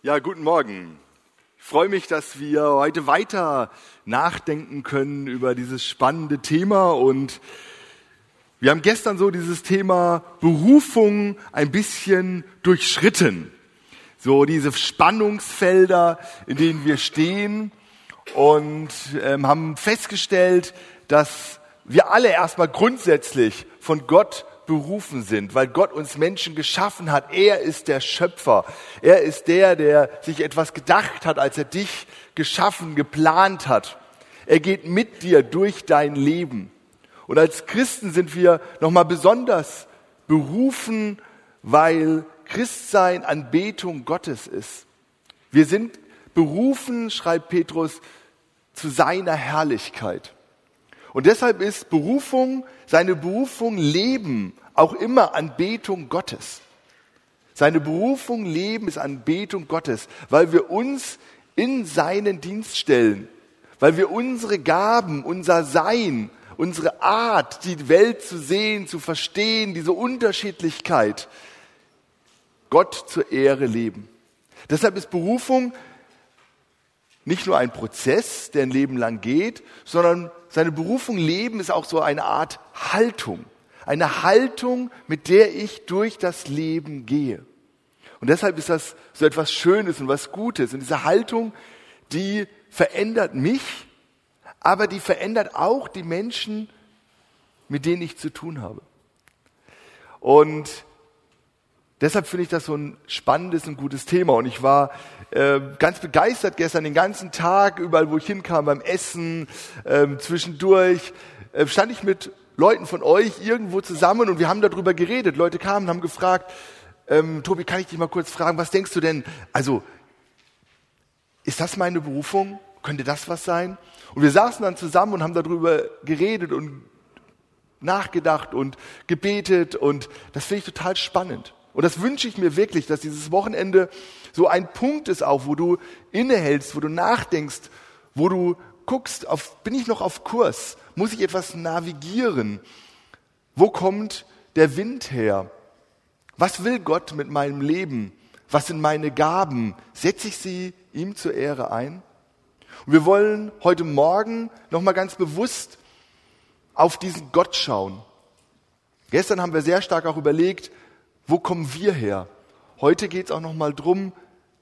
Ja, guten Morgen. Ich freue mich, dass wir heute weiter nachdenken können über dieses spannende Thema und wir haben gestern so dieses Thema Berufung ein bisschen durchschritten. So diese Spannungsfelder, in denen wir stehen und ähm, haben festgestellt, dass wir alle erstmal grundsätzlich von Gott berufen sind, weil Gott uns Menschen geschaffen hat. Er ist der Schöpfer. Er ist der, der sich etwas gedacht hat, als er dich geschaffen, geplant hat. Er geht mit dir durch dein Leben. Und als Christen sind wir nochmal besonders berufen, weil Christsein Anbetung Gottes ist. Wir sind berufen, schreibt Petrus, zu seiner Herrlichkeit. Und deshalb ist Berufung, seine Berufung Leben auch immer Anbetung Gottes. Seine Berufung Leben ist Anbetung Gottes, weil wir uns in seinen Dienst stellen, weil wir unsere Gaben, unser Sein, unsere Art, die Welt zu sehen, zu verstehen, diese Unterschiedlichkeit, Gott zur Ehre leben. Deshalb ist Berufung nicht nur ein Prozess, der ein Leben lang geht, sondern seine Berufung leben ist auch so eine Art Haltung. Eine Haltung, mit der ich durch das Leben gehe. Und deshalb ist das so etwas Schönes und was Gutes. Und diese Haltung, die verändert mich, aber die verändert auch die Menschen, mit denen ich zu tun habe. Und deshalb finde ich das so ein spannendes und gutes Thema. Und ich war äh, ganz begeistert gestern den ganzen Tag, überall wo ich hinkam, beim Essen, äh, zwischendurch, äh, stand ich mit Leuten von euch irgendwo zusammen und wir haben darüber geredet. Leute kamen und haben gefragt, ähm, Tobi, kann ich dich mal kurz fragen, was denkst du denn? Also, ist das meine Berufung? Könnte das was sein? Und wir saßen dann zusammen und haben darüber geredet und nachgedacht und gebetet und das finde ich total spannend. Und das wünsche ich mir wirklich, dass dieses Wochenende so ein Punkt ist auch, wo du innehältst, wo du nachdenkst, wo du guckst, auf, bin ich noch auf Kurs? Muss ich etwas navigieren? Wo kommt der Wind her? Was will Gott mit meinem Leben? Was sind meine Gaben? Setze ich sie ihm zur Ehre ein? Und wir wollen heute Morgen nochmal ganz bewusst auf diesen Gott schauen. Gestern haben wir sehr stark auch überlegt, wo kommen wir her? Heute geht es auch nochmal drum,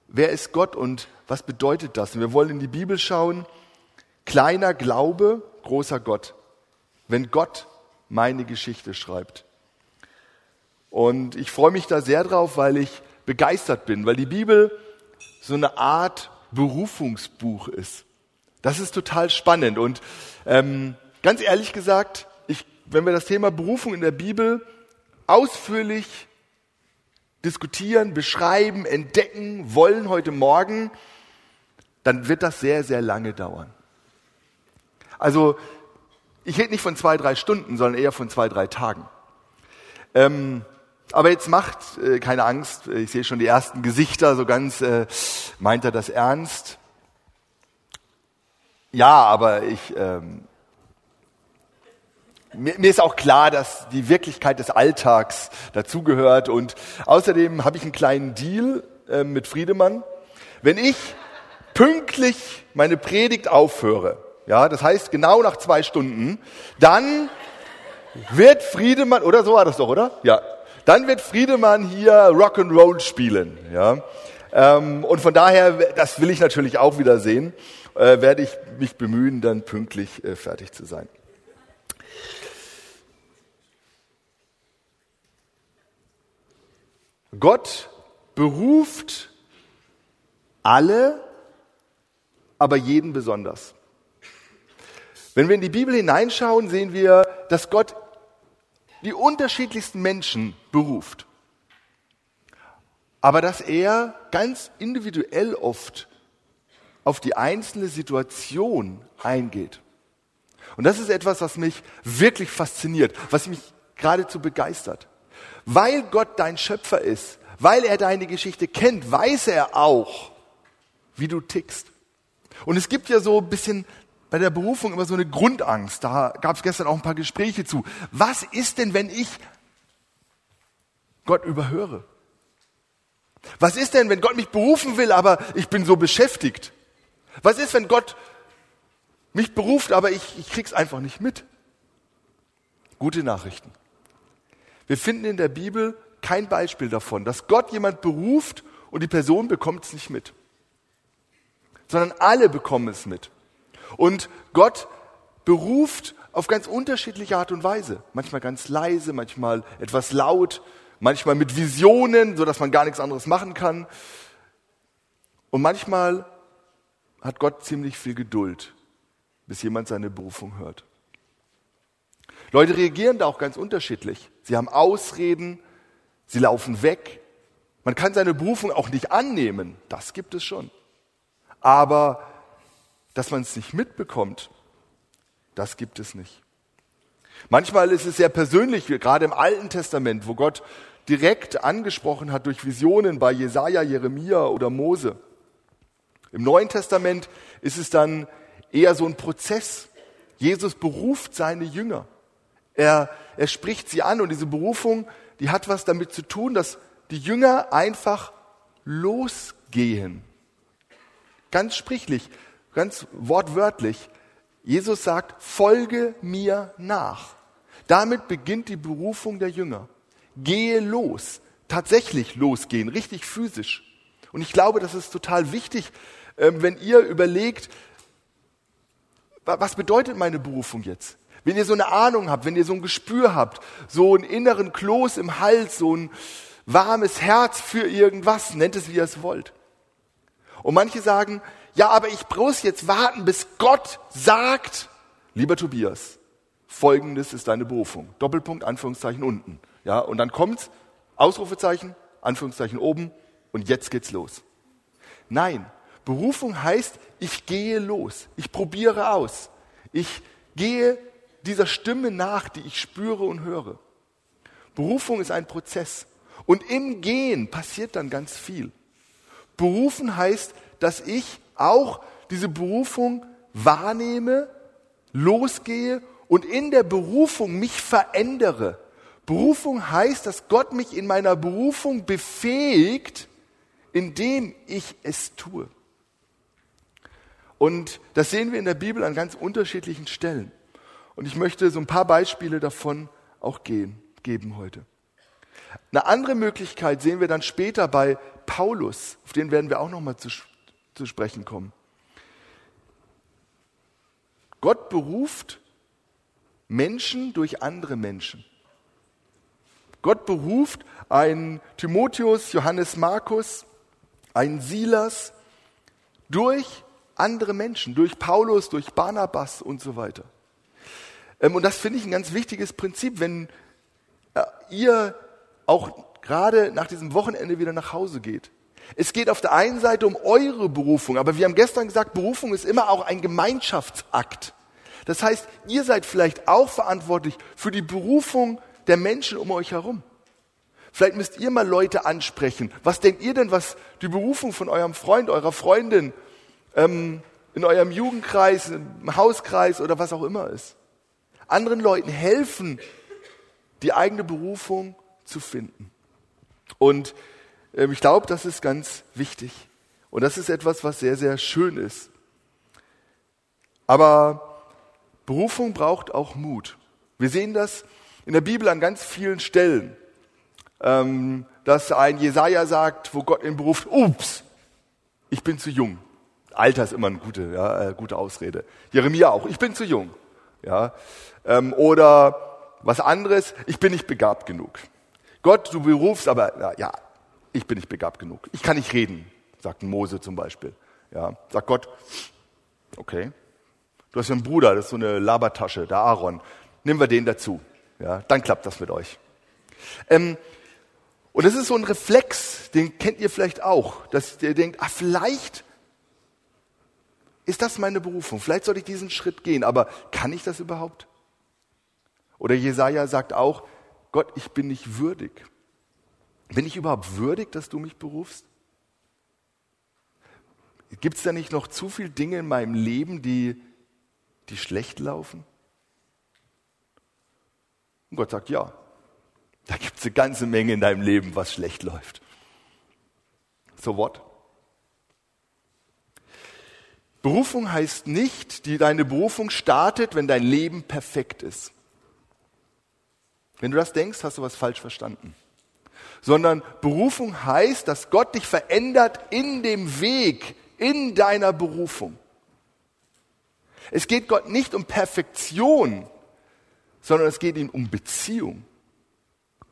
wer ist Gott und was bedeutet das? Und wir wollen in die Bibel schauen. Kleiner Glaube, großer Gott. Wenn Gott meine Geschichte schreibt. Und ich freue mich da sehr drauf, weil ich begeistert bin, weil die Bibel so eine Art Berufungsbuch ist. Das ist total spannend. Und ähm, ganz ehrlich gesagt, ich, wenn wir das Thema Berufung in der Bibel ausführlich diskutieren, beschreiben, entdecken wollen heute Morgen, dann wird das sehr, sehr lange dauern. Also ich rede nicht von zwei, drei Stunden, sondern eher von zwei, drei Tagen. Ähm, aber jetzt macht äh, keine Angst, ich sehe schon die ersten Gesichter, so ganz äh, meint er das ernst. Ja, aber ich ähm, mir, mir ist auch klar, dass die Wirklichkeit des Alltags dazugehört. Und außerdem habe ich einen kleinen Deal äh, mit Friedemann. Wenn ich pünktlich meine Predigt aufhöre, ja, das heißt genau nach zwei Stunden, dann wird Friedemann, oder so war das doch, oder? Ja. Dann wird Friedemann hier Rock'n'Roll spielen, ja. Ähm, und von daher, das will ich natürlich auch wieder sehen, äh, werde ich mich bemühen, dann pünktlich äh, fertig zu sein. Gott beruft alle, aber jeden besonders. Wenn wir in die Bibel hineinschauen, sehen wir, dass Gott die unterschiedlichsten Menschen beruft. Aber dass er ganz individuell oft auf die einzelne Situation eingeht. Und das ist etwas, was mich wirklich fasziniert, was mich geradezu begeistert. Weil Gott dein Schöpfer ist, weil er deine Geschichte kennt, weiß er auch, wie du tickst. Und es gibt ja so ein bisschen bei der Berufung immer so eine Grundangst. Da gab es gestern auch ein paar Gespräche zu. Was ist denn, wenn ich Gott überhöre? Was ist denn, wenn Gott mich berufen will, aber ich bin so beschäftigt? Was ist, wenn Gott mich beruft, aber ich, ich krieg's einfach nicht mit? Gute Nachrichten. Wir finden in der Bibel kein Beispiel davon, dass Gott jemand beruft und die Person bekommt es nicht mit. Sondern alle bekommen es mit. Und Gott beruft auf ganz unterschiedliche Art und Weise. Manchmal ganz leise, manchmal etwas laut, manchmal mit Visionen, so dass man gar nichts anderes machen kann. Und manchmal hat Gott ziemlich viel Geduld, bis jemand seine Berufung hört. Leute reagieren da auch ganz unterschiedlich. Sie haben Ausreden, sie laufen weg. Man kann seine Berufung auch nicht annehmen, das gibt es schon. Aber dass man es nicht mitbekommt, das gibt es nicht. Manchmal ist es sehr persönlich, gerade im Alten Testament, wo Gott direkt angesprochen hat durch Visionen bei Jesaja, Jeremia oder Mose. Im Neuen Testament ist es dann eher so ein Prozess. Jesus beruft seine Jünger. Er, er spricht sie an und diese Berufung, die hat was damit zu tun, dass die Jünger einfach losgehen. Ganz sprichlich, ganz wortwörtlich. Jesus sagt, folge mir nach. Damit beginnt die Berufung der Jünger. Gehe los. Tatsächlich losgehen, richtig physisch. Und ich glaube, das ist total wichtig, ähm, wenn ihr überlegt, was bedeutet meine Berufung jetzt? Wenn ihr so eine Ahnung habt, wenn ihr so ein Gespür habt, so einen inneren Kloß im Hals, so ein warmes Herz für irgendwas, nennt es wie ihr es wollt. Und manche sagen, ja, aber ich muss jetzt warten, bis Gott sagt, lieber Tobias, folgendes ist deine Berufung. Doppelpunkt, Anführungszeichen unten. Ja, und dann kommt's, Ausrufezeichen, Anführungszeichen oben, und jetzt geht's los. Nein, Berufung heißt, ich gehe los, ich probiere aus, ich gehe dieser Stimme nach, die ich spüre und höre. Berufung ist ein Prozess. Und im Gehen passiert dann ganz viel. Berufen heißt, dass ich auch diese Berufung wahrnehme, losgehe und in der Berufung mich verändere. Berufung heißt, dass Gott mich in meiner Berufung befähigt, indem ich es tue. Und das sehen wir in der Bibel an ganz unterschiedlichen Stellen. Und ich möchte so ein paar Beispiele davon auch gehen, geben heute. Eine andere Möglichkeit sehen wir dann später bei Paulus, auf den werden wir auch nochmal zu, zu sprechen kommen. Gott beruft Menschen durch andere Menschen. Gott beruft einen Timotheus, Johannes Markus, einen Silas durch andere Menschen, durch Paulus, durch Barnabas und so weiter. Ähm, und das finde ich ein ganz wichtiges Prinzip, wenn äh, ihr auch gerade nach diesem Wochenende wieder nach Hause geht. Es geht auf der einen Seite um eure Berufung, aber wir haben gestern gesagt, Berufung ist immer auch ein Gemeinschaftsakt. Das heißt, ihr seid vielleicht auch verantwortlich für die Berufung der Menschen um euch herum. Vielleicht müsst ihr mal Leute ansprechen. Was denkt ihr denn, was die Berufung von eurem Freund, eurer Freundin ähm, in eurem Jugendkreis, im Hauskreis oder was auch immer ist? Anderen Leuten helfen, die eigene Berufung zu finden. Und äh, ich glaube, das ist ganz wichtig. Und das ist etwas, was sehr, sehr schön ist. Aber Berufung braucht auch Mut. Wir sehen das in der Bibel an ganz vielen Stellen, ähm, dass ein Jesaja sagt, wo Gott ihn beruft, ups, ich bin zu jung. Alter ist immer eine gute, ja, äh, gute Ausrede. Jeremia auch, ich bin zu jung. Ja, ähm, oder was anderes, ich bin nicht begabt genug. Gott, du berufst, aber na, ja, ich bin nicht begabt genug. Ich kann nicht reden, sagt Mose zum Beispiel. Ja, sagt Gott, okay, du hast ja einen Bruder, das ist so eine Labertasche, der Aaron. Nehmen wir den dazu. Ja, dann klappt das mit euch. Ähm, und das ist so ein Reflex, den kennt ihr vielleicht auch, dass ihr denkt, ah, vielleicht ist das meine Berufung? Vielleicht soll ich diesen Schritt gehen, aber kann ich das überhaupt? Oder Jesaja sagt auch, Gott, ich bin nicht würdig. Bin ich überhaupt würdig, dass du mich berufst? Gibt es da nicht noch zu viele Dinge in meinem Leben, die, die schlecht laufen? Und Gott sagt, ja, da gibt es eine ganze Menge in deinem Leben, was schlecht läuft. So what? Berufung heißt nicht, die deine Berufung startet, wenn dein Leben perfekt ist. Wenn du das denkst, hast du was falsch verstanden. Sondern Berufung heißt, dass Gott dich verändert in dem Weg, in deiner Berufung. Es geht Gott nicht um Perfektion, sondern es geht ihm um Beziehung.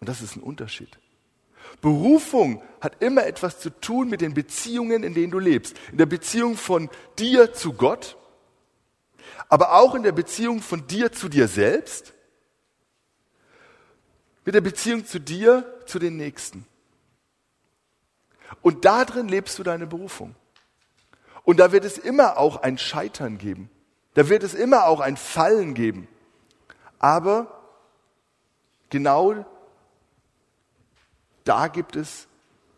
Und das ist ein Unterschied. Berufung hat immer etwas zu tun mit den Beziehungen, in denen du lebst. In der Beziehung von dir zu Gott, aber auch in der Beziehung von dir zu dir selbst, mit der Beziehung zu dir, zu den Nächsten. Und darin lebst du deine Berufung. Und da wird es immer auch ein Scheitern geben. Da wird es immer auch ein Fallen geben. Aber genau da gibt es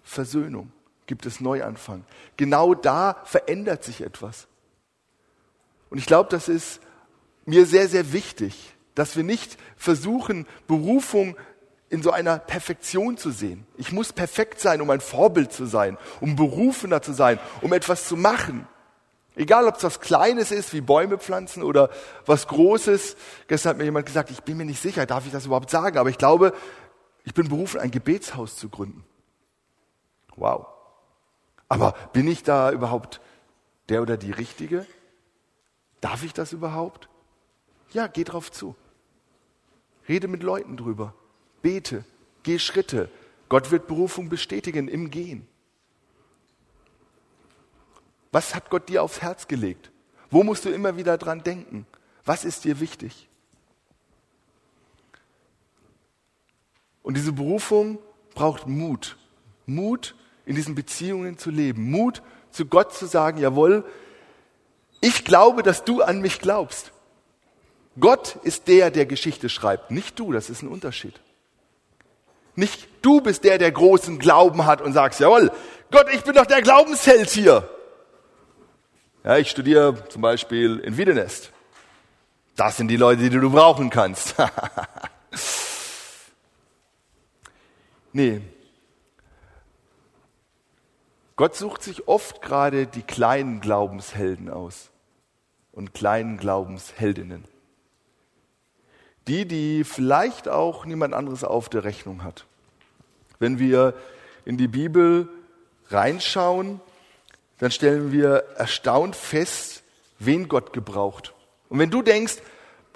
Versöhnung, gibt es Neuanfang. Genau da verändert sich etwas. Und ich glaube, das ist mir sehr, sehr wichtig, dass wir nicht versuchen, Berufung in so einer Perfektion zu sehen. Ich muss perfekt sein, um ein Vorbild zu sein, um berufener zu sein, um etwas zu machen. Egal, ob es was Kleines ist, wie Bäume pflanzen oder was Großes. Gestern hat mir jemand gesagt, ich bin mir nicht sicher, darf ich das überhaupt sagen, aber ich glaube, ich bin berufen, ein Gebetshaus zu gründen. Wow. Aber bin ich da überhaupt der oder die Richtige? Darf ich das überhaupt? Ja, geh drauf zu. Rede mit Leuten drüber. Bete. Geh Schritte. Gott wird Berufung bestätigen im Gehen. Was hat Gott dir aufs Herz gelegt? Wo musst du immer wieder dran denken? Was ist dir wichtig? Und diese Berufung braucht Mut. Mut, in diesen Beziehungen zu leben. Mut, zu Gott zu sagen, jawohl, ich glaube, dass du an mich glaubst. Gott ist der, der Geschichte schreibt, nicht du, das ist ein Unterschied. Nicht du bist der, der großen Glauben hat und sagst, jawohl, Gott, ich bin doch der Glaubensheld hier. Ja, ich studiere zum Beispiel in Wiedenest. Das sind die Leute, die du brauchen kannst. nee. Gott sucht sich oft gerade die kleinen Glaubenshelden aus und kleinen Glaubensheldinnen. Die, die vielleicht auch niemand anderes auf der Rechnung hat. Wenn wir in die Bibel reinschauen, dann stellen wir erstaunt fest, wen Gott gebraucht. Und wenn du denkst,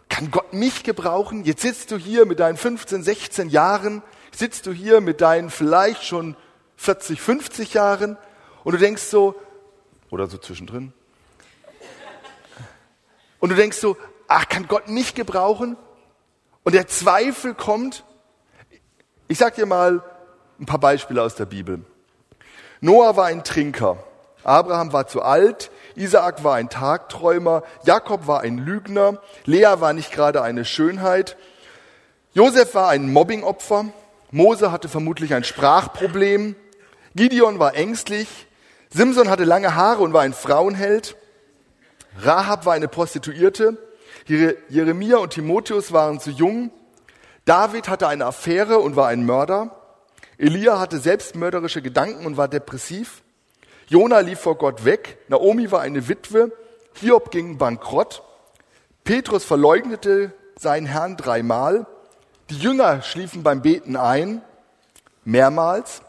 kann Gott mich gebrauchen? Jetzt sitzt du hier mit deinen 15, 16 Jahren, sitzt du hier mit deinen vielleicht schon 40, 50 Jahren und du denkst so, oder so zwischendrin, und du denkst so, ach, kann Gott mich gebrauchen? Und der Zweifel kommt. Ich sag dir mal ein paar Beispiele aus der Bibel. Noah war ein Trinker. Abraham war zu alt, Isaak war ein Tagträumer, Jakob war ein Lügner, Lea war nicht gerade eine Schönheit, Josef war ein Mobbingopfer, Mose hatte vermutlich ein Sprachproblem, Gideon war ängstlich, Simson hatte lange Haare und war ein Frauenheld, Rahab war eine Prostituierte, Jeremia und Timotheus waren zu jung, David hatte eine Affäre und war ein Mörder, Elia hatte selbstmörderische Gedanken und war depressiv, Jona lief vor Gott weg, Naomi war eine Witwe, Hiob ging bankrott, Petrus verleugnete seinen Herrn dreimal, die Jünger schliefen beim Beten ein, mehrmals.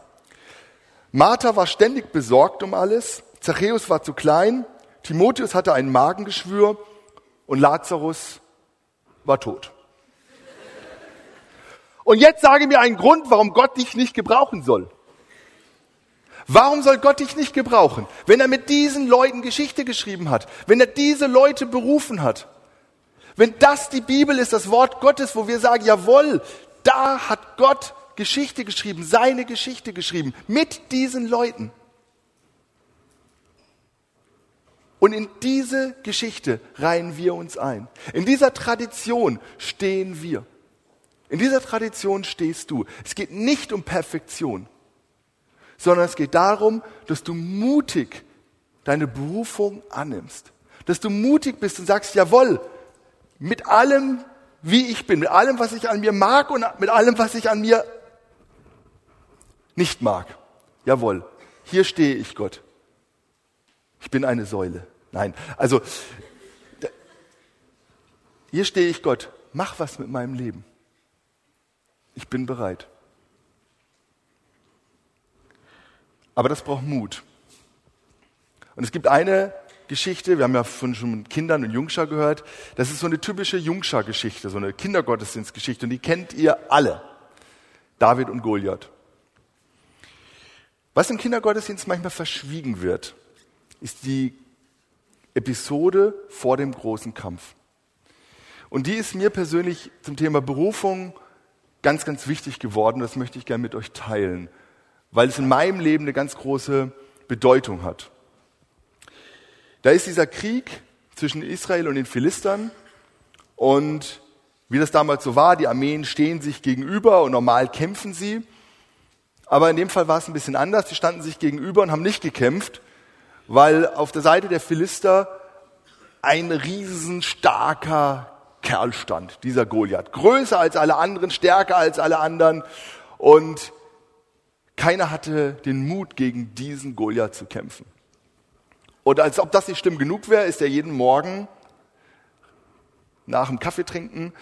Martha war ständig besorgt um alles, Zachäus war zu klein, Timotheus hatte ein Magengeschwür und Lazarus war tot. Und jetzt sage mir einen Grund, warum Gott dich nicht gebrauchen soll. Warum soll Gott dich nicht gebrauchen, wenn er mit diesen Leuten Geschichte geschrieben hat, wenn er diese Leute berufen hat? Wenn das die Bibel ist, das Wort Gottes, wo wir sagen, jawohl, da hat Gott Geschichte geschrieben, seine Geschichte geschrieben, mit diesen Leuten. Und in diese Geschichte reihen wir uns ein. In dieser Tradition stehen wir. In dieser Tradition stehst du. Es geht nicht um Perfektion sondern es geht darum, dass du mutig deine Berufung annimmst. Dass du mutig bist und sagst, jawohl, mit allem, wie ich bin, mit allem, was ich an mir mag und mit allem, was ich an mir nicht mag. Jawohl, hier stehe ich Gott. Ich bin eine Säule. Nein, also hier stehe ich Gott. Mach was mit meinem Leben. Ich bin bereit. Aber das braucht Mut. Und es gibt eine Geschichte, wir haben ja von schon Kindern und Jungschar gehört, das ist so eine typische Jungschar-Geschichte, so eine Kindergottesdienstgeschichte und die kennt ihr alle. David und Goliath. Was im Kindergottesdienst manchmal verschwiegen wird, ist die Episode vor dem großen Kampf. Und die ist mir persönlich zum Thema Berufung ganz, ganz wichtig geworden. Das möchte ich gerne mit euch teilen, weil es in meinem Leben eine ganz große Bedeutung hat. Da ist dieser Krieg zwischen Israel und den Philistern und wie das damals so war, die Armeen stehen sich gegenüber und normal kämpfen sie. Aber in dem Fall war es ein bisschen anders. Sie standen sich gegenüber und haben nicht gekämpft, weil auf der Seite der Philister ein riesenstarker Kerl stand, dieser Goliath. Größer als alle anderen, stärker als alle anderen. Und keiner hatte den Mut, gegen diesen Goliath zu kämpfen. Und als ob das nicht schlimm genug wäre, ist er jeden Morgen nach dem Kaffee trinken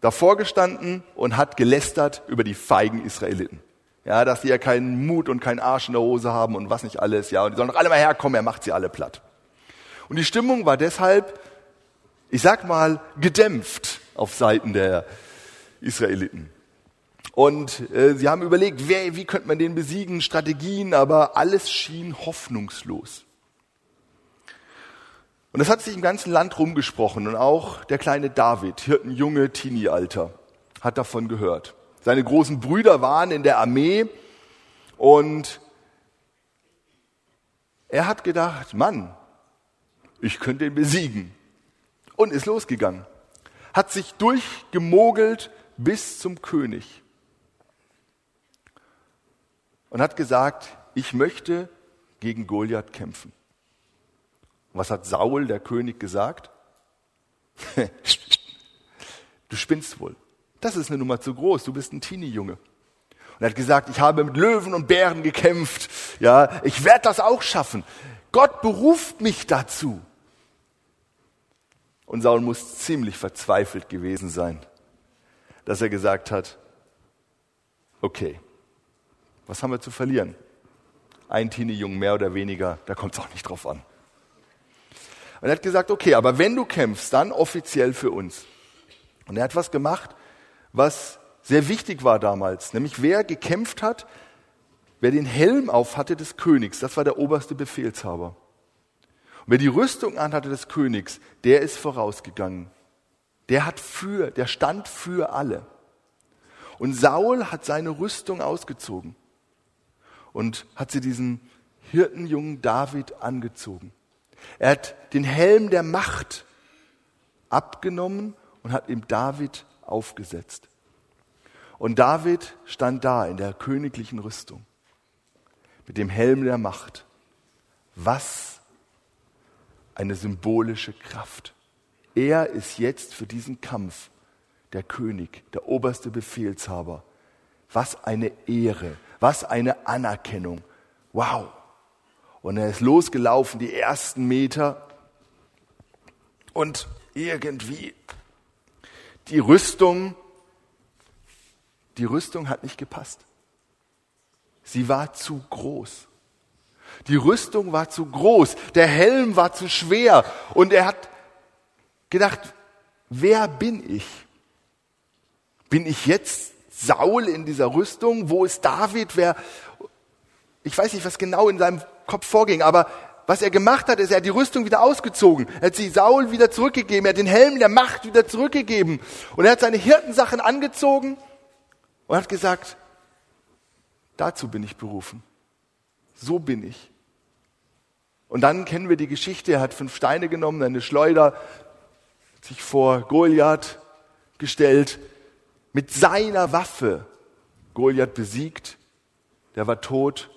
davor gestanden und hat gelästert über die feigen Israeliten. Ja, dass die ja keinen Mut und keinen Arsch in der Hose haben und was nicht alles. Ja, und die sollen doch alle mal herkommen, er macht sie alle platt. Und die Stimmung war deshalb, ich sag mal, gedämpft auf Seiten der Israeliten. Und äh, sie haben überlegt, wer, wie könnte man den besiegen, Strategien, aber alles schien hoffnungslos. Und das hat sich im ganzen Land rumgesprochen und auch der kleine David, Hirtenjunge, Teenie-Alter, hat davon gehört. Seine großen Brüder waren in der Armee und er hat gedacht, Mann, ich könnte ihn besiegen. Und ist losgegangen. Hat sich durchgemogelt bis zum König und hat gesagt, ich möchte gegen Goliath kämpfen. was hat Saul, der König, gesagt? du spinnst wohl. Das ist eine Nummer zu groß. Du bist ein Teenie-Junge. Und er hat gesagt, ich habe mit Löwen und Bären gekämpft. Ja, ich werde das auch schaffen. Gott beruft mich dazu. Und Saul muss ziemlich verzweifelt gewesen sein, dass er gesagt hat, okay, was haben wir zu verlieren? Ein Teenie-Jungen mehr oder weniger, da kommt es auch nicht drauf an. Und er hat gesagt, okay, aber wenn du kämpfst, dann offiziell für uns. Und er hat was gemacht, was sehr wichtig war damals, nämlich wer gekämpft hat, wer den Helm auf hatte des Königs, das war der oberste Befehlshaber. Und wer die Rüstung anhatte des Königs, der ist vorausgegangen. Der hat für, der stand für alle. Und Saul hat seine Rüstung ausgezogen und hat sie diesen Hirtenjungen David angezogen. Er hat den Helm der Macht abgenommen und hat ihm David aufgesetzt. Und David stand da in der königlichen Rüstung mit dem Helm der Macht. Was eine symbolische Kraft. Er ist jetzt für diesen Kampf der König, der oberste Befehlshaber. Was eine Ehre, was eine Anerkennung. Wow. Und er ist losgelaufen, die ersten Meter. Und irgendwie die Rüstung, die Rüstung hat nicht gepasst. Sie war zu groß. Die Rüstung war zu groß, der Helm war zu schwer und er hat gedacht, wer bin ich? Bin ich jetzt Saul in dieser Rüstung? Wo ist David? Wer? Ich weiß nicht, was genau in seinem Kopf vorging, aber was er gemacht hat, ist, er hat die Rüstung wieder ausgezogen. Er hat sie Saul wieder zurückgegeben. Er hat den Helm der Macht wieder zurückgegeben. Und er hat seine Hirtensachen angezogen und hat gesagt, dazu bin ich berufen. So bin ich. Und dann kennen wir die Geschichte. Er hat fünf Steine genommen, eine Schleuder, sich vor Goliath gestellt mit seiner Waffe Goliath besiegt, der war tot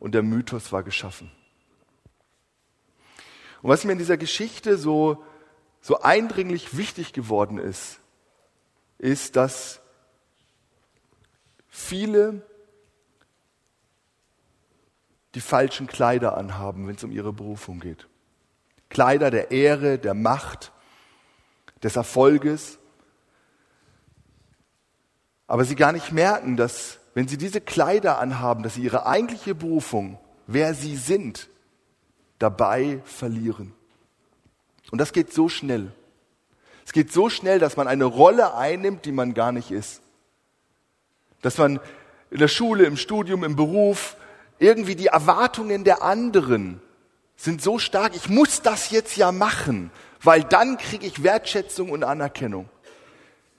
und der Mythos war geschaffen. Und was mir in dieser Geschichte so, so eindringlich wichtig geworden ist, ist, dass viele die falschen Kleider anhaben, wenn es um ihre Berufung geht. Kleider der Ehre, der Macht, des Erfolges. Aber sie gar nicht merken, dass wenn sie diese Kleider anhaben, dass sie ihre eigentliche Berufung, wer sie sind, dabei verlieren. Und das geht so schnell. Es geht so schnell, dass man eine Rolle einnimmt, die man gar nicht ist. Dass man in der Schule, im Studium, im Beruf irgendwie die Erwartungen der anderen sind so stark, ich muss das jetzt ja machen, weil dann kriege ich Wertschätzung und Anerkennung.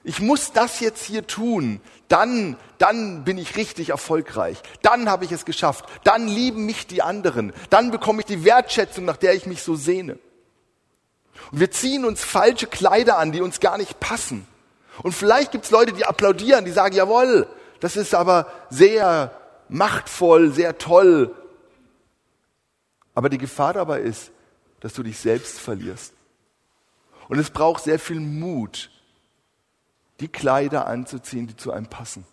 Ich muss das jetzt hier tun, dann, dann bin ich richtig erfolgreich, dann habe ich es geschafft, dann lieben mich die anderen, dann bekomme ich die Wertschätzung, nach der ich mich so sehne. Und wir ziehen uns falsche Kleider an, die uns gar nicht passen. Und vielleicht gibt es Leute, die applaudieren, die sagen, jawohl, das ist aber sehr machtvoll, sehr toll. Aber die Gefahr dabei ist, dass du dich selbst verlierst. Und es braucht sehr viel Mut, die Kleider anzuziehen, die zu einem passen.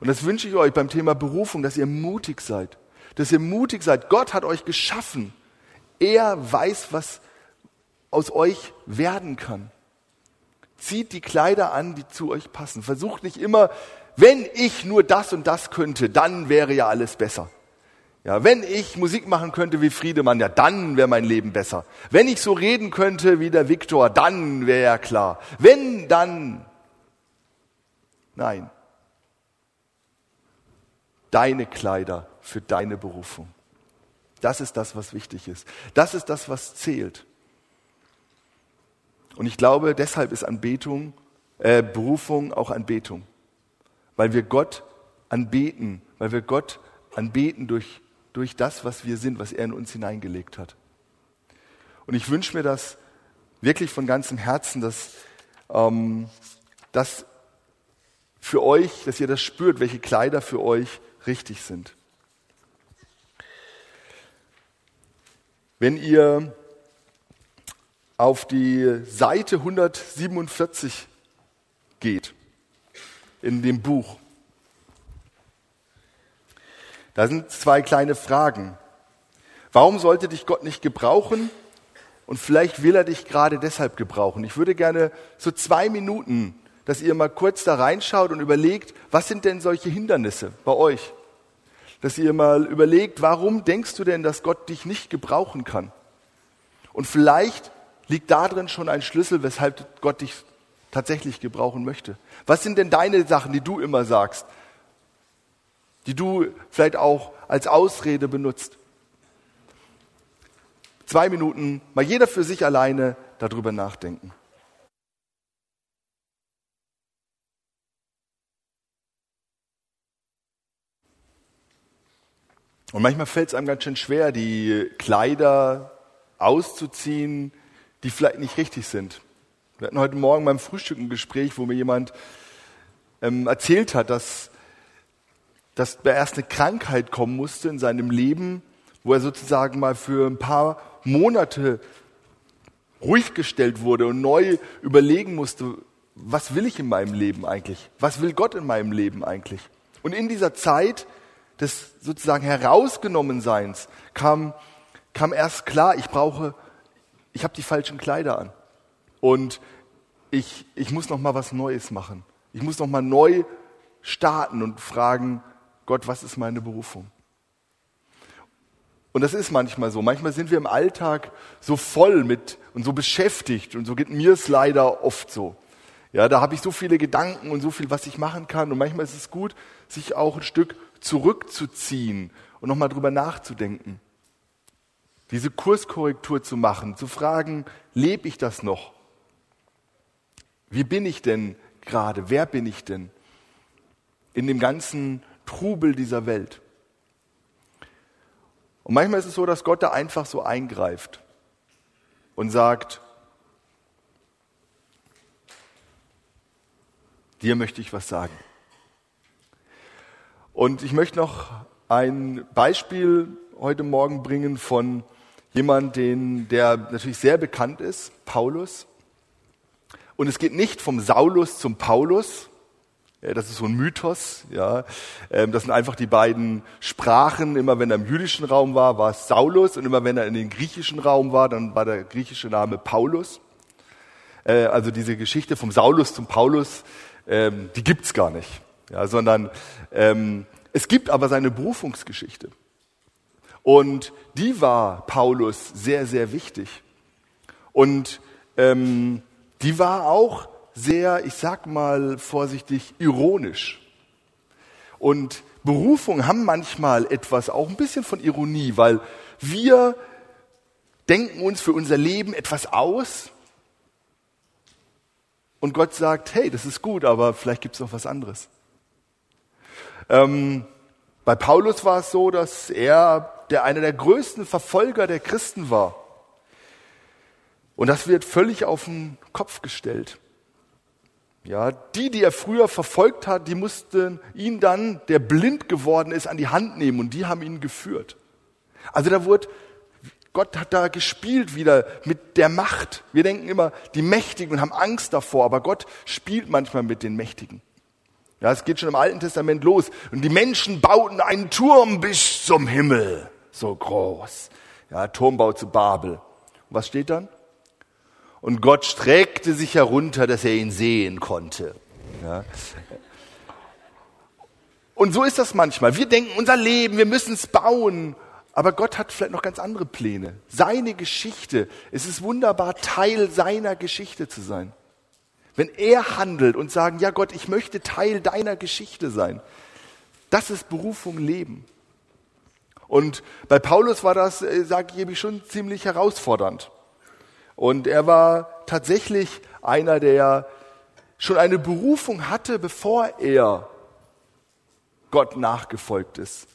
Und das wünsche ich euch beim Thema Berufung, dass ihr mutig seid. Dass ihr mutig seid. Gott hat euch geschaffen. Er weiß, was aus euch werden kann. Zieht die Kleider an, die zu euch passen. Versucht nicht immer wenn ich nur das und das könnte, dann wäre ja alles besser. Ja, wenn ich Musik machen könnte wie Friedemann, ja, dann wäre mein Leben besser. Wenn ich so reden könnte wie der Viktor, dann wäre ja klar. Wenn, dann. Nein. Deine Kleider für deine Berufung. Das ist das, was wichtig ist. Das ist das, was zählt. Und ich glaube, deshalb ist Anbetung, äh, Berufung auch Anbetung weil wir Gott anbeten, weil wir Gott anbeten durch, durch das, was wir sind, was er in uns hineingelegt hat. Und ich wünsche mir das wirklich von ganzem Herzen, dass ähm, das für euch, dass ihr das spürt, welche Kleider für euch richtig sind. Wenn ihr auf die Seite 147 geht, in dem Buch. Da sind zwei kleine Fragen. Warum sollte dich Gott nicht gebrauchen? Und vielleicht will er dich gerade deshalb gebrauchen. Ich würde gerne so zwei Minuten, dass ihr mal kurz da reinschaut und überlegt, was sind denn solche Hindernisse bei euch? Dass ihr mal überlegt, warum denkst du denn, dass Gott dich nicht gebrauchen kann? Und vielleicht liegt da drin schon ein Schlüssel, weshalb Gott dich tatsächlich gebrauchen möchte. Was sind denn deine Sachen, die du immer sagst, die du vielleicht auch als Ausrede benutzt? Zwei Minuten, mal jeder für sich alleine darüber nachdenken. Und manchmal fällt es einem ganz schön schwer, die Kleider auszuziehen, die vielleicht nicht richtig sind. Wir hatten heute Morgen beim Frühstück ein Gespräch, wo mir jemand ähm, erzählt hat, dass, dass da erst eine Krankheit kommen musste in seinem Leben, wo er sozusagen mal für ein paar Monate ruhig gestellt wurde und neu überlegen musste, was will ich in meinem Leben eigentlich? Was will Gott in meinem Leben eigentlich? Und in dieser Zeit des sozusagen Herausgenommenseins kam, kam erst klar, ich brauche, ich habe die falschen Kleider an. Und ich, ich muss noch mal was Neues machen. Ich muss noch mal neu starten und fragen, Gott, was ist meine Berufung? Und das ist manchmal so. Manchmal sind wir im Alltag so voll mit und so beschäftigt und so geht mir es leider oft so. Ja, da habe ich so viele Gedanken und so viel, was ich machen kann. Und manchmal ist es gut, sich auch ein Stück zurückzuziehen und nochmal drüber nachzudenken. Diese Kurskorrektur zu machen, zu fragen, lebe ich das noch? Wie bin ich denn gerade? Wer bin ich denn in dem ganzen Trubel dieser Welt? Und manchmal ist es so, dass Gott da einfach so eingreift und sagt, dir möchte ich was sagen. Und ich möchte noch ein Beispiel heute Morgen bringen von jemandem, der natürlich sehr bekannt ist, Paulus. Und es geht nicht vom Saulus zum Paulus, Das ist so ein Mythos, ja. Ähm, das sind einfach die beiden Sprachen. Immer wenn er im jüdischen Raum war, war es Saulus und immer wenn er in den griechischen Raum war, dann war der griechische Name Paulus. Äh, also diese Geschichte vom Saulus zum Paulus, ähm, die gibt's gar nicht, ja, sondern ähm, es gibt aber seine Berufungsgeschichte. Und die war Paulus sehr, sehr wichtig. Und die war auch sehr, ich sag mal vorsichtig, ironisch. Und Berufungen haben manchmal etwas, auch ein bisschen von Ironie, weil wir denken uns für unser Leben etwas aus und Gott sagt, hey, das ist gut, aber vielleicht gibt es noch was anderes. Ähm, bei Paulus war es so, dass er der einer der größten Verfolger der Christen war. Und das wird völlig auf den Kopf gestellt. Ja, die, die er früher verfolgt hat, die mussten ihn dann, der blind geworden ist, an die Hand nehmen und die haben ihn geführt. Also da wurde, Gott hat da gespielt wieder mit der Macht. Wir denken immer, die Mächtigen haben Angst davor, aber Gott spielt manchmal mit den Mächtigen. Ja, es geht schon im Alten Testament los. Und die Menschen bauten einen Turm bis zum Himmel. So groß. Ja, Turmbau zu Babel. Und was steht dann? Und Gott streckte sich herunter, dass er ihn sehen konnte. Ja. Und so ist das manchmal. Wir denken, unser Leben, wir müssen es bauen. Aber Gott hat vielleicht noch ganz andere Pläne. Seine Geschichte. Es ist wunderbar, Teil seiner Geschichte zu sein. Wenn er handelt und sagen, ja Gott, ich möchte Teil deiner Geschichte sein. Das ist Berufung Leben. Und bei Paulus war das, äh, sage ich, schon ziemlich herausfordernd. Und er war tatsächlich einer, der schon eine Berufung hatte, bevor er Gott nachgefolgt ist.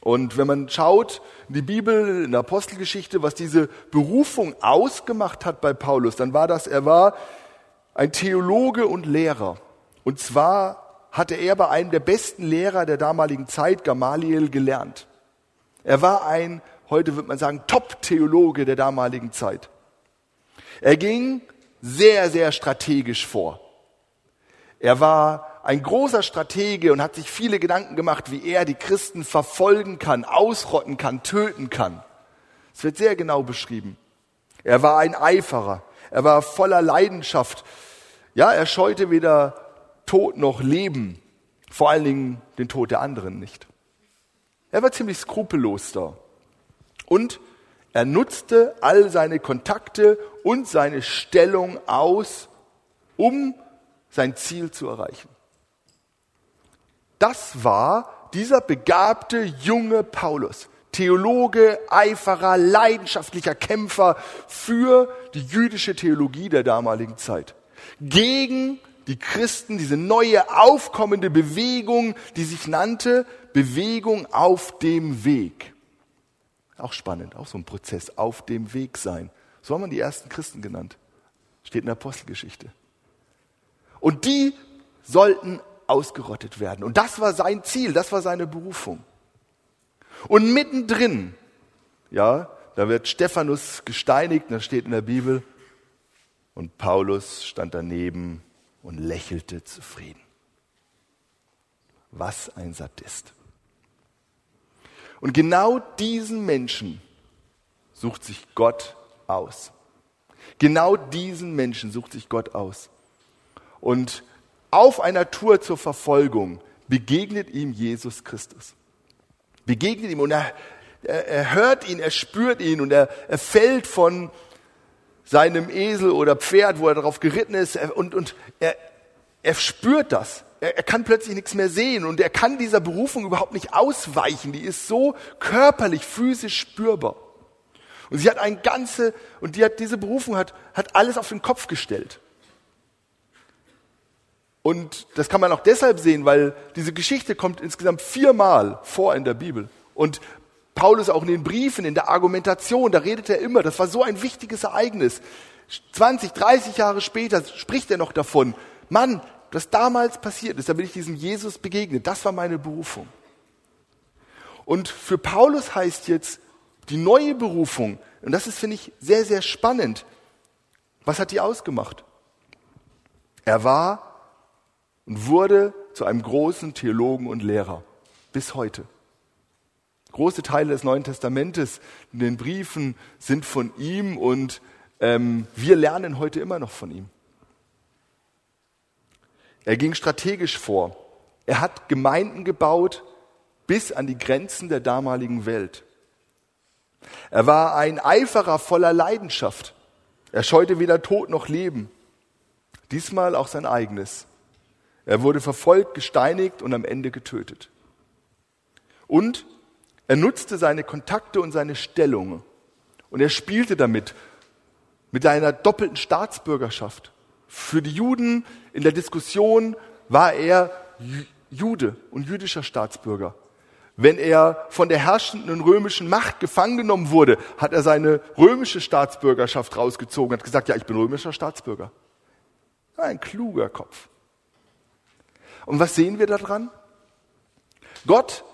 Und wenn man schaut in die Bibel, in der Apostelgeschichte, was diese Berufung ausgemacht hat bei Paulus, dann war das, er war ein Theologe und Lehrer. Und zwar hatte er bei einem der besten Lehrer der damaligen Zeit, Gamaliel, gelernt. Er war ein, heute wird man sagen, Top-Theologe der damaligen Zeit. Er ging sehr, sehr strategisch vor. Er war ein großer Stratege und hat sich viele Gedanken gemacht, wie er die Christen verfolgen kann, ausrotten kann, töten kann. Es wird sehr genau beschrieben. Er war ein Eiferer. Er war voller Leidenschaft. Ja, er scheute weder Tod noch Leben. Vor allen Dingen den Tod der anderen nicht. Er war ziemlich skrupellos da. Und er nutzte all seine Kontakte und seine Stellung aus, um sein Ziel zu erreichen. Das war dieser begabte junge Paulus. Theologe, Eiferer, leidenschaftlicher Kämpfer für die jüdische Theologie der damaligen Zeit. Gegen die Christen, diese neue aufkommende Bewegung, die sich nannte Bewegung auf dem Weg. Auch spannend, auch so ein Prozess, auf dem Weg sein. So haben man die ersten Christen genannt. Steht in der Apostelgeschichte. Und die sollten ausgerottet werden. Und das war sein Ziel, das war seine Berufung. Und mittendrin, ja, da wird Stephanus gesteinigt, das steht in der Bibel. Und Paulus stand daneben und lächelte zufrieden. Was ein Sadist. Und genau diesen Menschen sucht sich Gott aus. Genau diesen Menschen sucht sich Gott aus. Und auf einer Tour zur Verfolgung begegnet ihm Jesus Christus. Begegnet ihm und er, er, hört ihn, er spürt ihn und er, er fällt von seinem Esel oder Pferd, wo er darauf geritten ist und, und er, er spürt das er, er kann plötzlich nichts mehr sehen und er kann dieser Berufung überhaupt nicht ausweichen. Die ist so körperlich, physisch spürbar. Und sie hat ein ganze, und die hat, diese Berufung hat, hat alles auf den Kopf gestellt. Und das kann man auch deshalb sehen, weil diese Geschichte kommt insgesamt viermal vor in der Bibel. Und Paulus auch in den Briefen, in der Argumentation, da redet er immer, das war so ein wichtiges Ereignis. 20, 30 Jahre später spricht er noch davon, Mann, das damals passiert ist, da bin ich diesem Jesus begegnet. Das war meine Berufung. Und für Paulus heißt jetzt die neue Berufung, und das ist, finde ich, sehr, sehr spannend. Was hat die ausgemacht? Er war, und wurde zu einem großen Theologen und Lehrer bis heute. Große Teile des Neuen Testamentes in den Briefen sind von ihm und ähm, wir lernen heute immer noch von ihm. Er ging strategisch vor. Er hat Gemeinden gebaut bis an die Grenzen der damaligen Welt. Er war ein Eiferer voller Leidenschaft. Er scheute weder Tod noch Leben. Diesmal auch sein eigenes. Er wurde verfolgt, gesteinigt und am Ende getötet. Und er nutzte seine Kontakte und seine Stellung. Und er spielte damit, mit seiner doppelten Staatsbürgerschaft. Für die Juden in der Diskussion war er Jude und jüdischer Staatsbürger. Wenn er von der herrschenden römischen Macht gefangen genommen wurde, hat er seine römische Staatsbürgerschaft rausgezogen, hat gesagt, ja, ich bin römischer Staatsbürger. Ein kluger Kopf. Und was sehen wir daran? Gott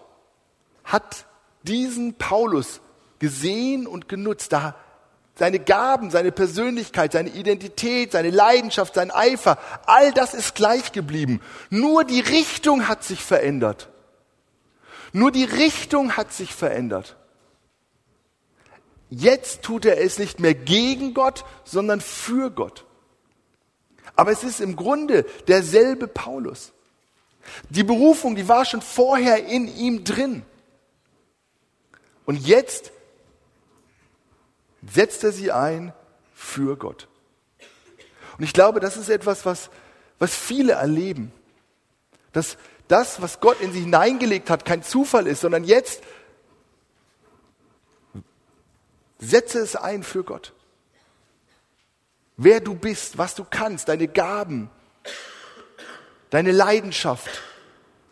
hat diesen Paulus gesehen und genutzt. Da seine Gaben, seine Persönlichkeit, seine Identität, seine Leidenschaft, sein Eifer, all das ist gleich geblieben. Nur die Richtung hat sich verändert. Nur die Richtung hat sich verändert. Jetzt tut er es nicht mehr gegen Gott, sondern für Gott. Aber es ist im Grunde derselbe Paulus. Die Berufung, die war schon vorher in ihm drin. Und jetzt setzt er sie ein für Gott. Und ich glaube, das ist etwas, was, was viele erleben. Dass das, was Gott in sie hineingelegt hat, kein Zufall ist, sondern jetzt setze es ein für Gott. Wer du bist, was du kannst, deine Gaben, deine Leidenschaft,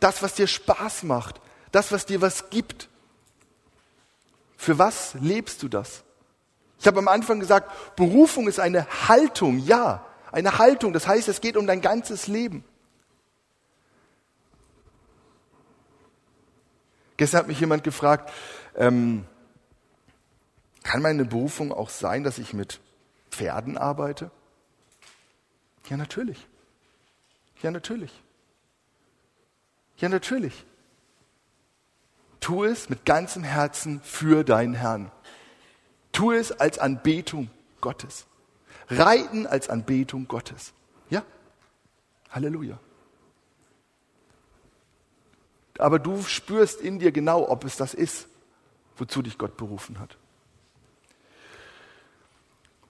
das, was dir Spaß macht, das, was dir was gibt. Für was lebst du das? Ich habe am Anfang gesagt, Berufung ist eine Haltung, ja, eine Haltung. Das heißt, es geht um dein ganzes Leben. Gestern hat mich jemand gefragt, ähm, kann meine Berufung auch sein, dass ich mit Pferden arbeite? Ja, natürlich. Ja, natürlich. Ja, natürlich. Tu es mit ganzem Herzen für deinen Herrn. Tu es als Anbetung Gottes. Reiten als Anbetung Gottes. Ja? Halleluja. Aber du spürst in dir genau, ob es das ist, wozu dich Gott berufen hat.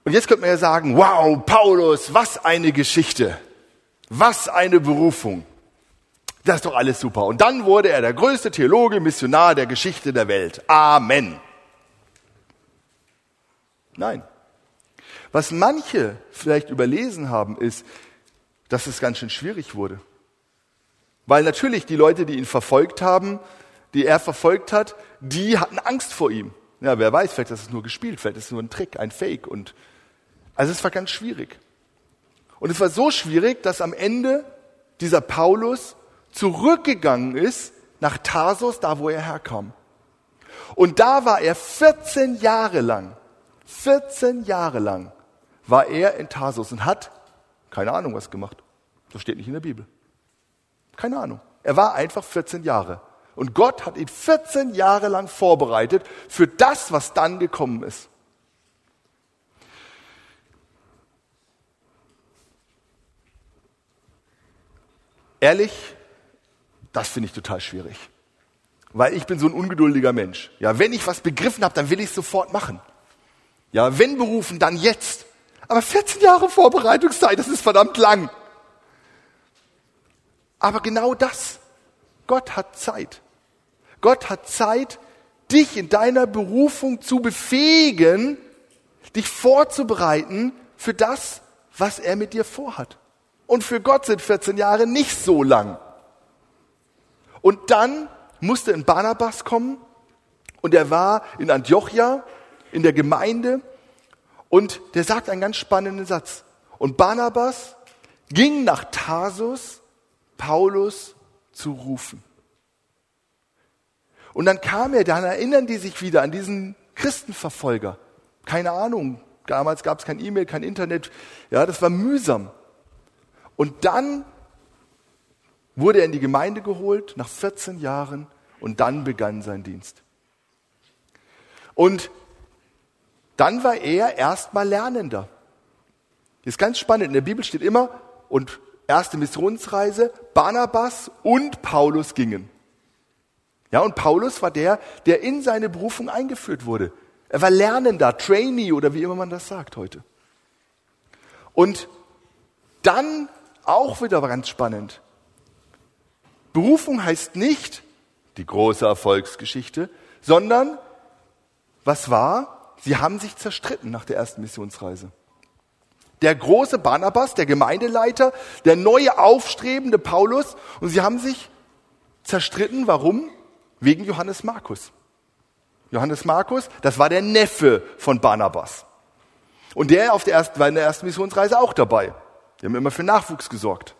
Und jetzt könnte man ja sagen, wow, Paulus, was eine Geschichte. Was eine Berufung. Das ist doch alles super. Und dann wurde er der größte Theologe, Missionar der Geschichte der Welt. Amen. Nein. Was manche vielleicht überlesen haben, ist, dass es ganz schön schwierig wurde. Weil natürlich die Leute, die ihn verfolgt haben, die er verfolgt hat, die hatten Angst vor ihm. Ja, wer weiß, vielleicht ist es nur gespielt, vielleicht ist es nur ein Trick, ein Fake. Und also es war ganz schwierig. Und es war so schwierig, dass am Ende dieser Paulus zurückgegangen ist nach Tarsus, da wo er herkam. Und da war er 14 Jahre lang 14 Jahre lang war er in Tarsus und hat keine Ahnung was gemacht. Das steht nicht in der Bibel. Keine Ahnung. Er war einfach 14 Jahre. Und Gott hat ihn 14 Jahre lang vorbereitet für das, was dann gekommen ist. Ehrlich, das finde ich total schwierig. Weil ich bin so ein ungeduldiger Mensch. Ja, wenn ich was begriffen habe, dann will ich es sofort machen. Ja, wenn berufen, dann jetzt. Aber 14 Jahre Vorbereitungszeit, das ist verdammt lang. Aber genau das, Gott hat Zeit. Gott hat Zeit, dich in deiner Berufung zu befähigen, dich vorzubereiten für das, was er mit dir vorhat. Und für Gott sind 14 Jahre nicht so lang. Und dann musste ein Barnabas kommen und er war in Antiochia in der Gemeinde und der sagt einen ganz spannenden Satz. Und Barnabas ging nach Tarsus, Paulus zu rufen. Und dann kam er, dann erinnern die sich wieder an diesen Christenverfolger. Keine Ahnung, damals gab es kein E-Mail, kein Internet, ja, das war mühsam. Und dann wurde er in die Gemeinde geholt nach 14 Jahren und dann begann sein Dienst. Und dann war er erstmal Lernender. Das ist ganz spannend. In der Bibel steht immer, und erste Missionsreise, Barnabas und Paulus gingen. Ja, und Paulus war der, der in seine Berufung eingeführt wurde. Er war Lernender, Trainee oder wie immer man das sagt heute. Und dann auch wieder ganz spannend. Berufung heißt nicht die große Erfolgsgeschichte, sondern was war? Sie haben sich zerstritten nach der ersten Missionsreise. Der große Barnabas, der Gemeindeleiter, der neue aufstrebende Paulus und sie haben sich zerstritten. Warum? Wegen Johannes Markus. Johannes Markus, das war der Neffe von Barnabas. Und der auf der ersten, war in der ersten Missionsreise auch dabei. Die haben immer für Nachwuchs gesorgt.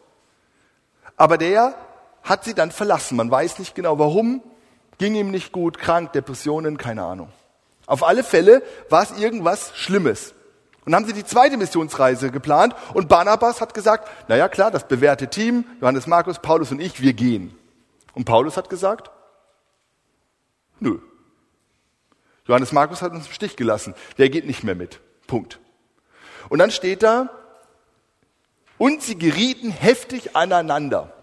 Aber der hat sie dann verlassen. Man weiß nicht genau warum. Ging ihm nicht gut, krank, Depressionen, keine Ahnung. Auf alle Fälle war es irgendwas Schlimmes. Und dann haben sie die zweite Missionsreise geplant und Barnabas hat gesagt, na ja klar, das bewährte Team, Johannes Markus, Paulus und ich, wir gehen. Und Paulus hat gesagt, nö. Johannes Markus hat uns im Stich gelassen, der geht nicht mehr mit. Punkt. Und dann steht da, und sie gerieten heftig aneinander.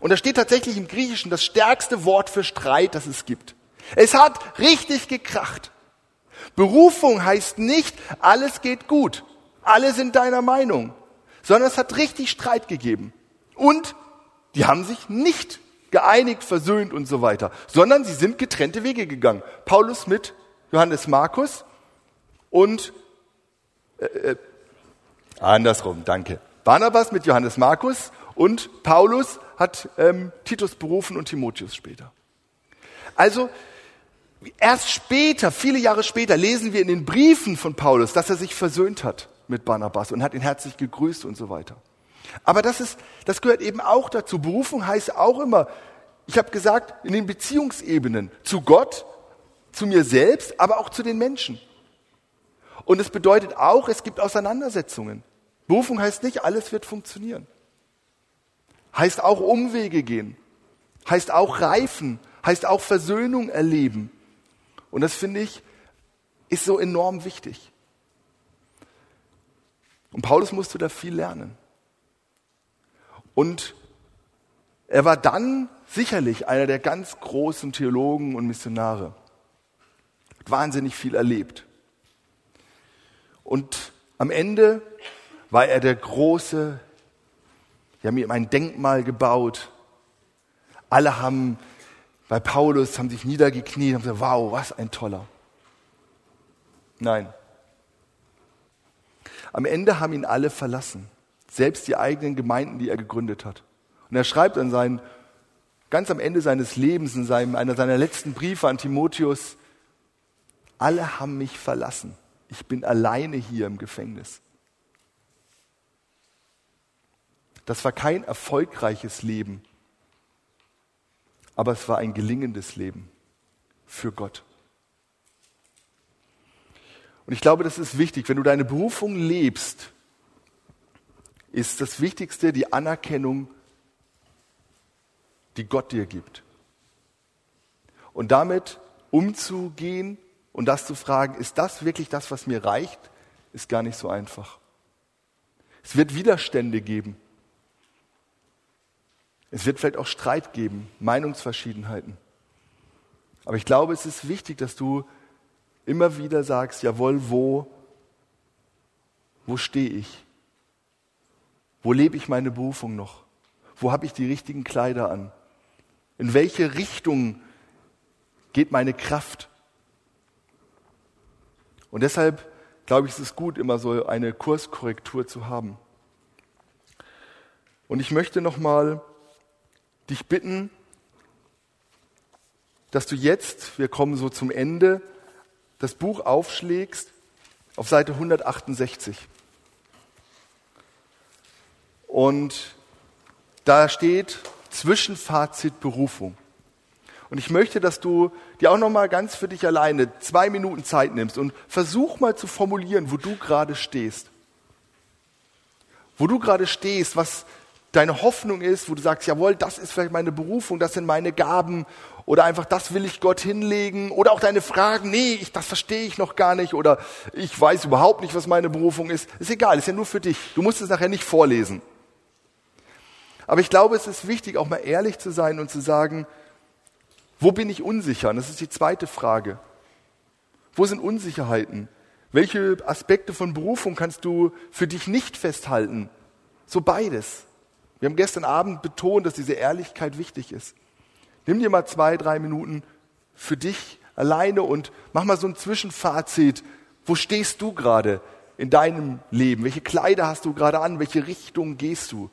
Und da steht tatsächlich im Griechischen das stärkste Wort für Streit, das es gibt. Es hat richtig gekracht. Berufung heißt nicht, alles geht gut, alle sind deiner Meinung, sondern es hat richtig Streit gegeben. Und die haben sich nicht geeinigt, versöhnt und so weiter, sondern sie sind getrennte Wege gegangen. Paulus mit Johannes Markus und äh, äh, andersrum, danke. Barnabas mit Johannes Markus und Paulus hat ähm, Titus berufen und Timotheus später. Also erst später, viele Jahre später, lesen wir in den Briefen von Paulus, dass er sich versöhnt hat mit Barnabas und hat ihn herzlich gegrüßt und so weiter. Aber das ist, das gehört eben auch dazu. Berufung heißt auch immer, ich habe gesagt, in den Beziehungsebenen zu Gott, zu mir selbst, aber auch zu den Menschen. Und es bedeutet auch, es gibt Auseinandersetzungen. Berufung heißt nicht, alles wird funktionieren. Heißt auch Umwege gehen. Heißt auch reifen. Heißt auch Versöhnung erleben. Und das finde ich, ist so enorm wichtig. Und Paulus musste da viel lernen. Und er war dann sicherlich einer der ganz großen Theologen und Missionare. Hat wahnsinnig viel erlebt. Und am Ende war er der große, die haben ihm ein Denkmal gebaut. Alle haben bei Paulus, haben sich niedergekniet und gesagt, wow, was ein toller. Nein. Am Ende haben ihn alle verlassen. Selbst die eigenen Gemeinden, die er gegründet hat. Und er schreibt an seinen, ganz am Ende seines Lebens, in seinem, einer seiner letzten Briefe an Timotheus, alle haben mich verlassen. Ich bin alleine hier im Gefängnis. Das war kein erfolgreiches Leben, aber es war ein gelingendes Leben für Gott. Und ich glaube, das ist wichtig. Wenn du deine Berufung lebst, ist das Wichtigste die Anerkennung, die Gott dir gibt. Und damit umzugehen und das zu fragen, ist das wirklich das, was mir reicht, ist gar nicht so einfach. Es wird Widerstände geben. Es wird vielleicht auch Streit geben, Meinungsverschiedenheiten. Aber ich glaube, es ist wichtig, dass du immer wieder sagst, jawohl, wo, wo stehe ich? Wo lebe ich meine Berufung noch? Wo habe ich die richtigen Kleider an? In welche Richtung geht meine Kraft? Und deshalb glaube ich, ist es gut, immer so eine Kurskorrektur zu haben. Und ich möchte nochmal dich bitten, dass du jetzt, wir kommen so zum Ende, das Buch aufschlägst auf Seite 168. Und da steht Zwischenfazit Berufung. Und ich möchte, dass du dir auch noch mal ganz für dich alleine zwei Minuten Zeit nimmst und versuch mal zu formulieren, wo du gerade stehst. Wo du gerade stehst, was, deine Hoffnung ist, wo du sagst, jawohl, das ist vielleicht meine Berufung, das sind meine Gaben oder einfach das will ich Gott hinlegen oder auch deine Fragen, nee, ich, das verstehe ich noch gar nicht oder ich weiß überhaupt nicht, was meine Berufung ist. Ist egal, ist ja nur für dich. Du musst es nachher nicht vorlesen. Aber ich glaube, es ist wichtig, auch mal ehrlich zu sein und zu sagen, wo bin ich unsicher? Und das ist die zweite Frage. Wo sind Unsicherheiten? Welche Aspekte von Berufung kannst du für dich nicht festhalten? So beides. Wir haben gestern Abend betont, dass diese Ehrlichkeit wichtig ist. Nimm dir mal zwei, drei Minuten für dich alleine und mach mal so ein Zwischenfazit. Wo stehst du gerade in deinem Leben? Welche Kleider hast du gerade an? Welche Richtung gehst du?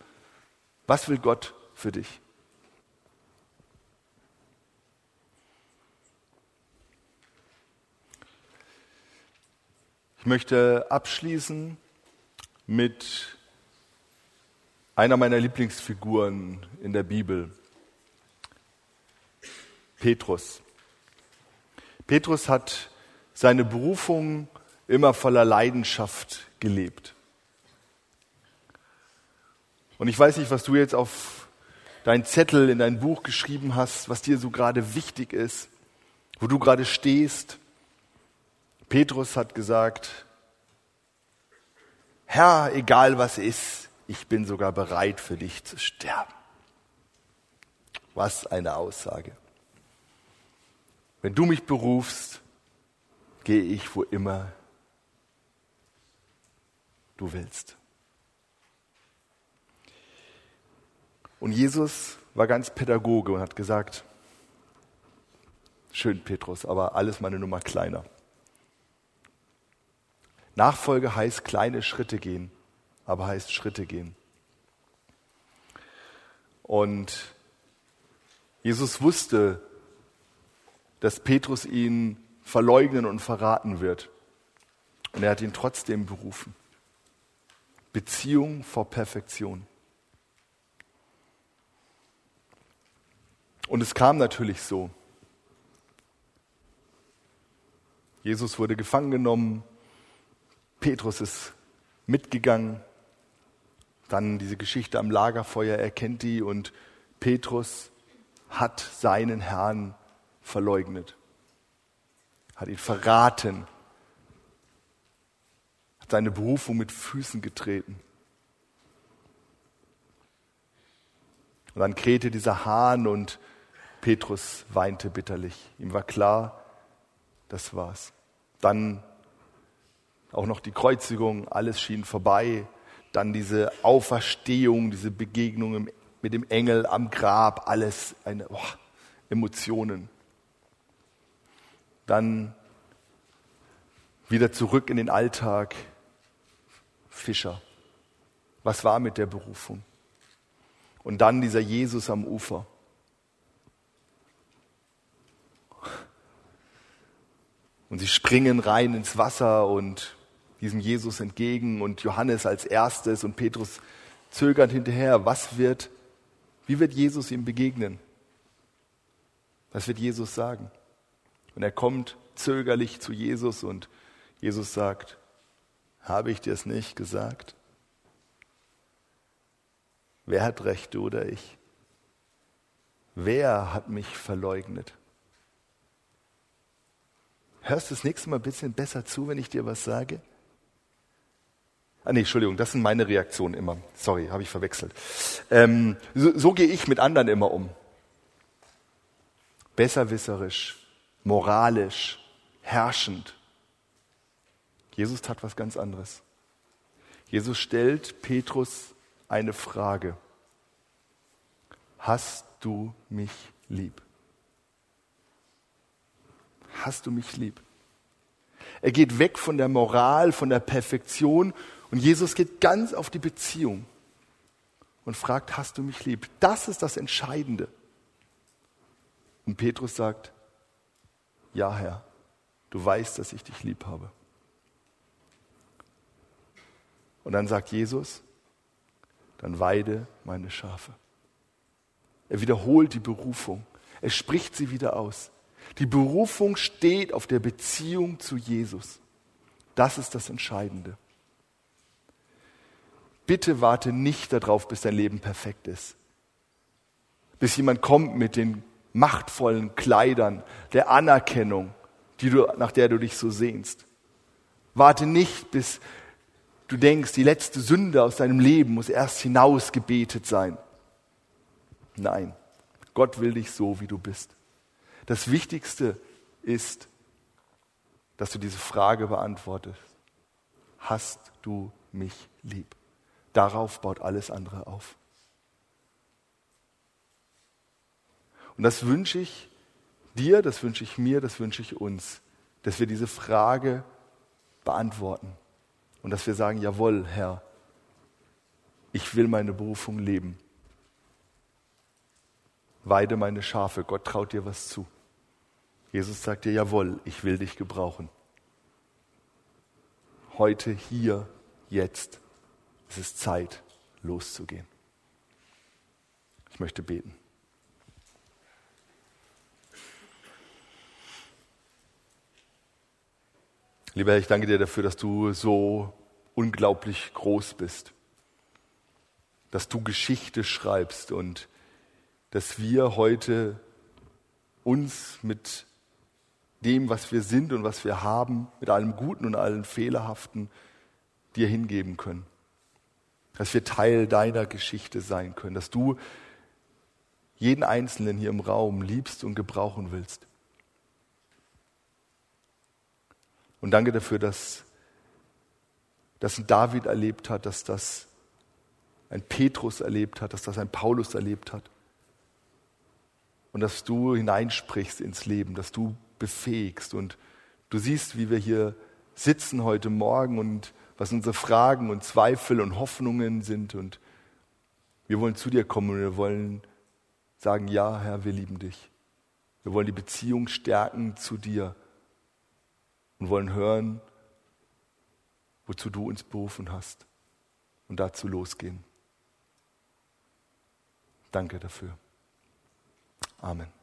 Was will Gott für dich? Ich möchte abschließen mit einer meiner Lieblingsfiguren in der Bibel, Petrus. Petrus hat seine Berufung immer voller Leidenschaft gelebt. Und ich weiß nicht, was du jetzt auf deinen Zettel in dein Buch geschrieben hast, was dir so gerade wichtig ist, wo du gerade stehst. Petrus hat gesagt, Herr, egal was ist, ich bin sogar bereit für dich zu sterben. Was eine Aussage. Wenn du mich berufst, gehe ich, wo immer du willst. Und Jesus war ganz Pädagoge und hat gesagt, schön Petrus, aber alles meine Nummer kleiner. Nachfolge heißt kleine Schritte gehen, aber heißt Schritte gehen. Und Jesus wusste, dass Petrus ihn verleugnen und verraten wird. Und er hat ihn trotzdem berufen. Beziehung vor Perfektion. Und es kam natürlich so. Jesus wurde gefangen genommen, Petrus ist mitgegangen, dann diese Geschichte am Lagerfeuer, er kennt die und Petrus hat seinen Herrn verleugnet, hat ihn verraten, hat seine Berufung mit Füßen getreten. Und dann krähte dieser Hahn und Petrus weinte bitterlich. Ihm war klar, das war's. Dann auch noch die Kreuzigung, alles schien vorbei. Dann diese Auferstehung, diese Begegnung mit dem Engel am Grab, alles eine oh, Emotionen. Dann wieder zurück in den Alltag. Fischer. Was war mit der Berufung? Und dann dieser Jesus am Ufer. Und sie springen rein ins Wasser und diesem Jesus entgegen und Johannes als erstes und Petrus zögernd hinterher. Was wird, wie wird Jesus ihm begegnen? Was wird Jesus sagen? Und er kommt zögerlich zu Jesus und Jesus sagt, habe ich dir es nicht gesagt? Wer hat recht, du oder ich? Wer hat mich verleugnet? Hörst du das nächste Mal ein bisschen besser zu, wenn ich dir was sage? Ah, nee, Entschuldigung, das sind meine Reaktionen immer. Sorry, habe ich verwechselt. Ähm, so, so gehe ich mit anderen immer um. Besserwisserisch, moralisch, herrschend. Jesus tat was ganz anderes. Jesus stellt Petrus eine Frage. Hast du mich lieb? Hast du mich lieb? Er geht weg von der Moral, von der Perfektion und Jesus geht ganz auf die Beziehung und fragt, hast du mich lieb? Das ist das Entscheidende. Und Petrus sagt, ja Herr, du weißt, dass ich dich lieb habe. Und dann sagt Jesus, dann weide meine Schafe. Er wiederholt die Berufung. Er spricht sie wieder aus. Die Berufung steht auf der Beziehung zu Jesus. Das ist das Entscheidende. Bitte warte nicht darauf, bis dein Leben perfekt ist. Bis jemand kommt mit den machtvollen Kleidern der Anerkennung, die du, nach der du dich so sehnst. Warte nicht, bis du denkst, die letzte Sünde aus deinem Leben muss erst hinausgebetet sein. Nein, Gott will dich so, wie du bist. Das Wichtigste ist, dass du diese Frage beantwortest. Hast du mich lieb? Darauf baut alles andere auf. Und das wünsche ich dir, das wünsche ich mir, das wünsche ich uns, dass wir diese Frage beantworten und dass wir sagen, jawohl, Herr, ich will meine Berufung leben. Weide meine Schafe, Gott traut dir was zu. Jesus sagt dir, jawohl, ich will dich gebrauchen. Heute, hier, jetzt. Es ist Zeit, loszugehen. Ich möchte beten. Lieber Herr, ich danke dir dafür, dass du so unglaublich groß bist, dass du Geschichte schreibst und dass wir heute uns mit dem, was wir sind und was wir haben, mit allem Guten und allem Fehlerhaften, dir hingeben können. Dass wir Teil deiner Geschichte sein können, dass du jeden Einzelnen hier im Raum liebst und gebrauchen willst. Und danke dafür, dass das ein David erlebt hat, dass das ein Petrus erlebt hat, dass das ein Paulus erlebt hat. Und dass du hineinsprichst ins Leben, dass du befähigst. Und du siehst, wie wir hier sitzen heute Morgen und was unsere Fragen und Zweifel und Hoffnungen sind. Und wir wollen zu dir kommen und wir wollen sagen, ja, Herr, wir lieben dich. Wir wollen die Beziehung stärken zu dir und wollen hören, wozu du uns berufen hast und dazu losgehen. Danke dafür. Amen.